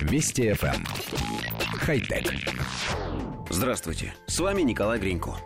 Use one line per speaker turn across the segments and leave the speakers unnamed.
Вести FM. Эм. Хай-тек.
Здравствуйте, с вами Николай Гринько.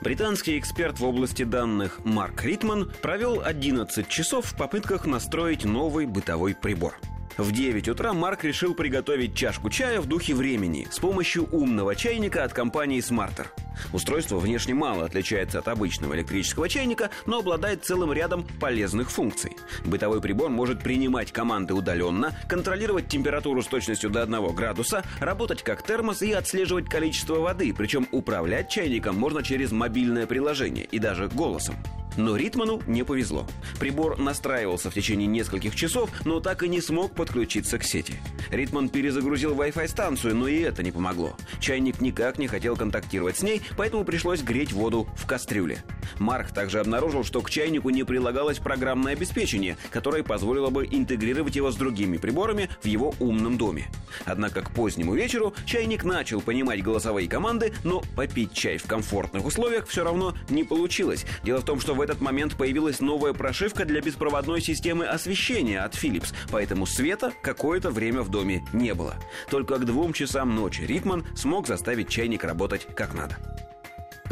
Британский эксперт в области данных Марк Ритман провел 11 часов в попытках настроить новый бытовой прибор – в 9 утра Марк решил приготовить чашку чая в духе времени с помощью умного чайника от компании Smarter. Устройство внешне мало отличается от обычного электрического чайника, но обладает целым рядом полезных функций. Бытовой прибор может принимать команды удаленно, контролировать температуру с точностью до 1 градуса, работать как термос и отслеживать количество воды, причем управлять чайником можно через мобильное приложение и даже голосом. Но Ритману не повезло. Прибор настраивался в течение нескольких часов, но так и не смог подключиться к сети. Ритман перезагрузил Wi-Fi станцию, но и это не помогло. Чайник никак не хотел контактировать с ней, поэтому пришлось греть воду в кастрюле. Марк также обнаружил, что к чайнику не прилагалось программное обеспечение, которое позволило бы интегрировать его с другими приборами в его умном доме. Однако к позднему вечеру чайник начал понимать голосовые команды, но попить чай в комфортных условиях все равно не получилось. Дело в том, что в этот момент появилась новая прошивка для беспроводной системы освещения от Philips, поэтому света какое-то время в доме не было. Только к двум часам ночи Ритман смог заставить чайник работать как надо.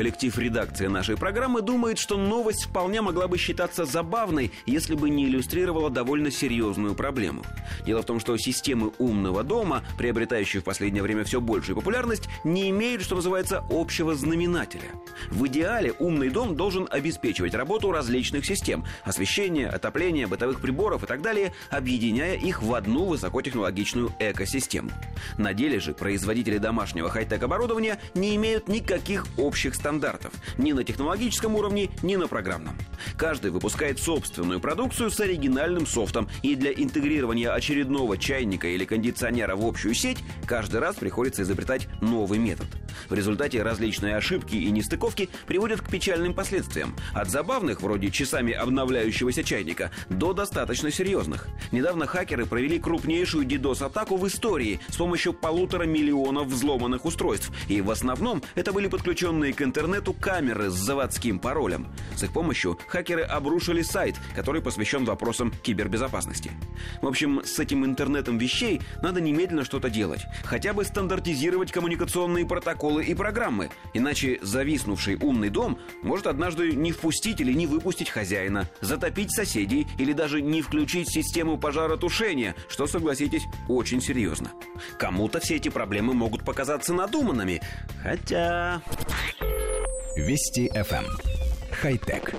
Коллектив редакции нашей программы думает, что новость вполне могла бы считаться забавной, если бы не иллюстрировала довольно серьезную проблему. Дело в том, что системы умного дома, приобретающие в последнее время все большую популярность, не имеют, что называется, общего знаменателя. В идеале умный дом должен обеспечивать работу различных систем – освещения, отопления, бытовых приборов и так далее, объединяя их в одну высокотехнологичную экосистему. На деле же производители домашнего хай-тек оборудования не имеют никаких общих стандартов стандартов ни на технологическом уровне, ни на программном. Каждый выпускает собственную продукцию с оригинальным софтом, и для интегрирования очередного чайника или кондиционера в общую сеть каждый раз приходится изобретать новый метод. В результате различные ошибки и нестыковки приводят к печальным последствиям. От забавных, вроде часами обновляющегося чайника, до достаточно серьезных. Недавно хакеры провели крупнейшую DDoS-атаку в истории с помощью полутора миллионов взломанных устройств. И в основном это были подключенные к интернету камеры с заводским паролем. С их помощью хакеры обрушили сайт, который посвящен вопросам кибербезопасности. В общем, с этим интернетом вещей надо немедленно что-то делать. Хотя бы стандартизировать коммуникационные протоколы и программы. Иначе зависнувший умный дом может однажды не впустить или не выпустить хозяина, затопить соседей или даже не включить систему пожаротушения, что, согласитесь, очень серьезно. Кому-то все эти проблемы могут показаться надуманными, хотя...
Вести FM. Эм. Хай-тек.